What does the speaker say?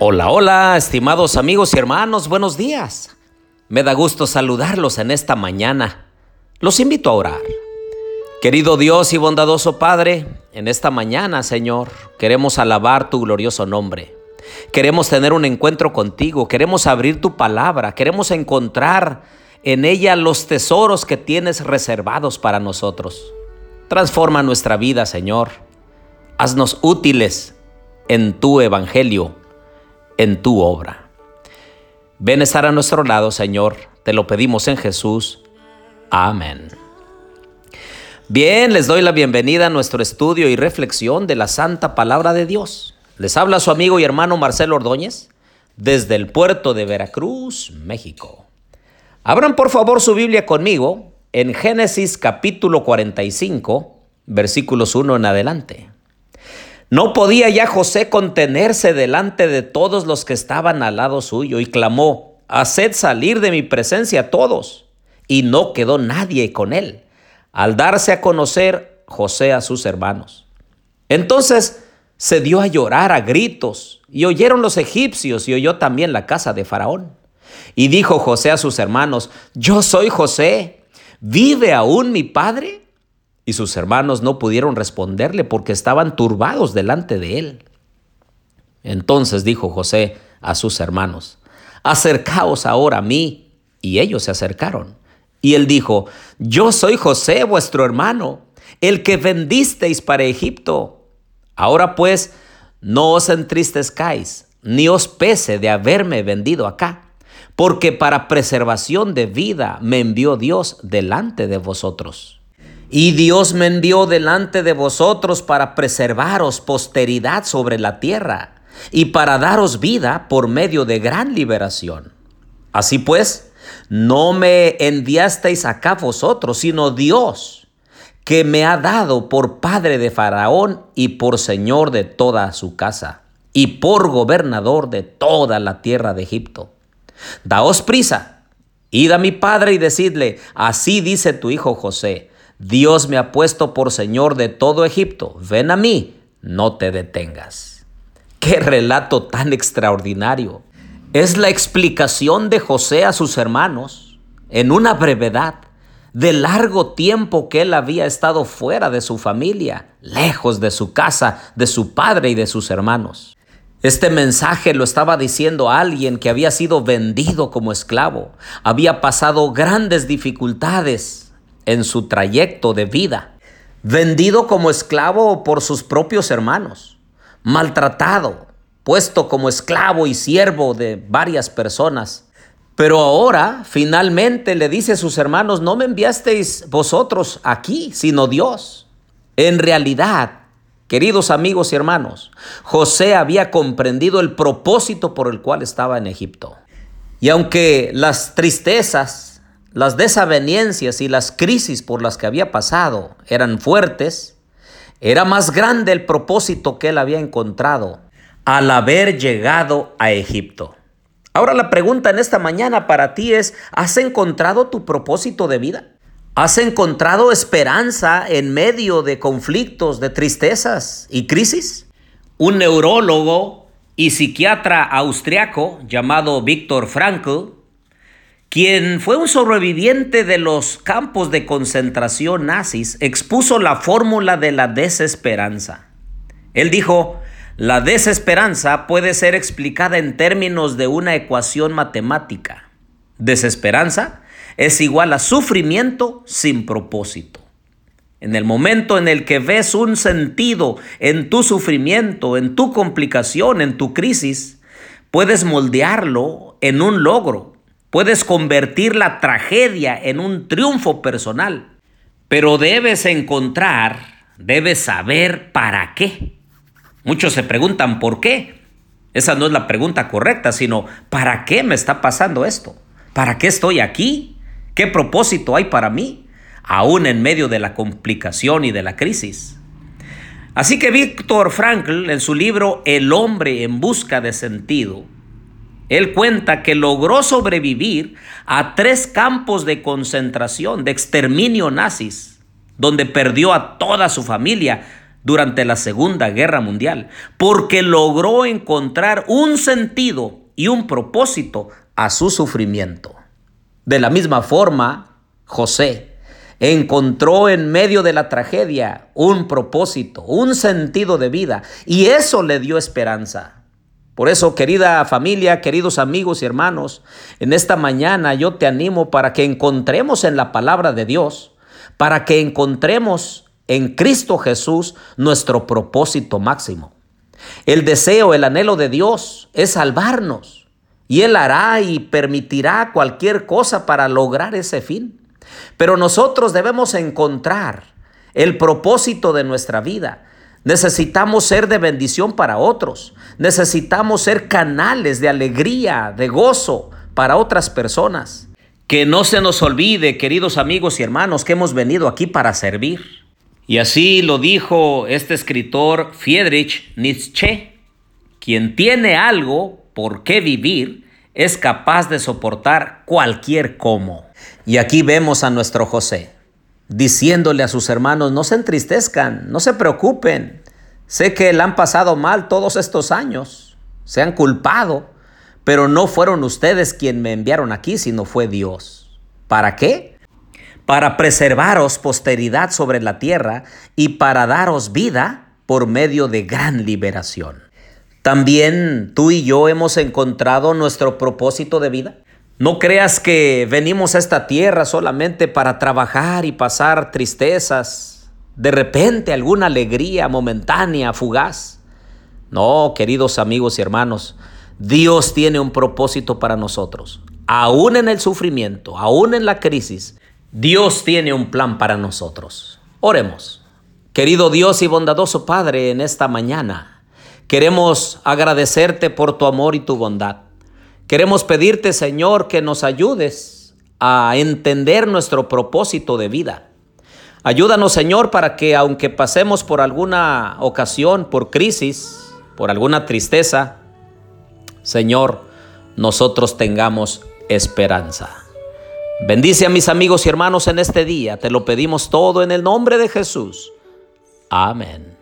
Hola, hola, estimados amigos y hermanos, buenos días. Me da gusto saludarlos en esta mañana. Los invito a orar. Querido Dios y bondadoso Padre, en esta mañana, Señor, queremos alabar tu glorioso nombre. Queremos tener un encuentro contigo, queremos abrir tu palabra, queremos encontrar en ella los tesoros que tienes reservados para nosotros. Transforma nuestra vida, Señor. Haznos útiles en tu evangelio en tu obra. Ven a estar a nuestro lado, Señor, te lo pedimos en Jesús. Amén. Bien, les doy la bienvenida a nuestro estudio y reflexión de la Santa Palabra de Dios. Les habla su amigo y hermano Marcelo Ordóñez desde el puerto de Veracruz, México. Abran por favor su Biblia conmigo en Génesis capítulo 45, versículos 1 en adelante. No podía ya José contenerse delante de todos los que estaban al lado suyo y clamó, Haced salir de mi presencia todos. Y no quedó nadie con él, al darse a conocer José a sus hermanos. Entonces se dio a llorar a gritos, y oyeron los egipcios, y oyó también la casa de Faraón. Y dijo José a sus hermanos, Yo soy José, ¿vive aún mi padre? Y sus hermanos no pudieron responderle porque estaban turbados delante de él. Entonces dijo José a sus hermanos, acercaos ahora a mí. Y ellos se acercaron. Y él dijo, yo soy José vuestro hermano, el que vendisteis para Egipto. Ahora pues, no os entristezcáis, ni os pese de haberme vendido acá, porque para preservación de vida me envió Dios delante de vosotros. Y Dios me envió delante de vosotros para preservaros posteridad sobre la tierra y para daros vida por medio de gran liberación. Así pues, no me enviasteis acá vosotros, sino Dios, que me ha dado por padre de Faraón y por señor de toda su casa, y por gobernador de toda la tierra de Egipto. Daos prisa, id a mi padre y decidle, así dice tu hijo José, Dios me ha puesto por Señor de todo Egipto. Ven a mí, no te detengas. Qué relato tan extraordinario. Es la explicación de José a sus hermanos, en una brevedad, de largo tiempo que él había estado fuera de su familia, lejos de su casa, de su padre y de sus hermanos. Este mensaje lo estaba diciendo alguien que había sido vendido como esclavo, había pasado grandes dificultades, en su trayecto de vida, vendido como esclavo por sus propios hermanos, maltratado, puesto como esclavo y siervo de varias personas. Pero ahora finalmente le dice a sus hermanos, no me enviasteis vosotros aquí, sino Dios. En realidad, queridos amigos y hermanos, José había comprendido el propósito por el cual estaba en Egipto. Y aunque las tristezas, las desavenencias y las crisis por las que había pasado eran fuertes, era más grande el propósito que él había encontrado al haber llegado a Egipto. Ahora la pregunta en esta mañana para ti es, ¿has encontrado tu propósito de vida? ¿Has encontrado esperanza en medio de conflictos, de tristezas y crisis? Un neurólogo y psiquiatra austriaco llamado Viktor Frankl quien fue un sobreviviente de los campos de concentración nazis, expuso la fórmula de la desesperanza. Él dijo, la desesperanza puede ser explicada en términos de una ecuación matemática. Desesperanza es igual a sufrimiento sin propósito. En el momento en el que ves un sentido en tu sufrimiento, en tu complicación, en tu crisis, puedes moldearlo en un logro, Puedes convertir la tragedia en un triunfo personal, pero debes encontrar, debes saber para qué. Muchos se preguntan por qué. Esa no es la pregunta correcta, sino ¿para qué me está pasando esto? ¿Para qué estoy aquí? ¿Qué propósito hay para mí? Aún en medio de la complicación y de la crisis. Así que Víctor Frankl, en su libro El hombre en busca de sentido, él cuenta que logró sobrevivir a tres campos de concentración, de exterminio nazis, donde perdió a toda su familia, durante la Segunda Guerra Mundial, porque logró encontrar un sentido y un propósito a su sufrimiento. De la misma forma, José encontró en medio de la tragedia un propósito, un sentido de vida, y eso le dio esperanza. Por eso, querida familia, queridos amigos y hermanos, en esta mañana yo te animo para que encontremos en la palabra de Dios, para que encontremos en Cristo Jesús nuestro propósito máximo. El deseo, el anhelo de Dios es salvarnos y Él hará y permitirá cualquier cosa para lograr ese fin. Pero nosotros debemos encontrar el propósito de nuestra vida. Necesitamos ser de bendición para otros. Necesitamos ser canales de alegría, de gozo para otras personas. Que no se nos olvide, queridos amigos y hermanos, que hemos venido aquí para servir. Y así lo dijo este escritor Friedrich Nietzsche, quien tiene algo por qué vivir es capaz de soportar cualquier cómo. Y aquí vemos a nuestro José diciéndole a sus hermanos, no se entristezcan, no se preocupen, sé que le han pasado mal todos estos años, se han culpado, pero no fueron ustedes quien me enviaron aquí, sino fue Dios. ¿Para qué? para preservaros posteridad sobre la tierra y para daros vida por medio de gran liberación. También tú y yo hemos encontrado nuestro propósito de vida. No creas que venimos a esta tierra solamente para trabajar y pasar tristezas, de repente alguna alegría momentánea, fugaz. No, queridos amigos y hermanos, Dios tiene un propósito para nosotros. Aún en el sufrimiento, aún en la crisis, Dios tiene un plan para nosotros. Oremos. Querido Dios y bondadoso Padre, en esta mañana queremos agradecerte por tu amor y tu bondad. Queremos pedirte, Señor, que nos ayudes a entender nuestro propósito de vida. Ayúdanos, Señor, para que aunque pasemos por alguna ocasión, por crisis, por alguna tristeza, Señor, nosotros tengamos esperanza. Bendice a mis amigos y hermanos en este día. Te lo pedimos todo en el nombre de Jesús. Amén.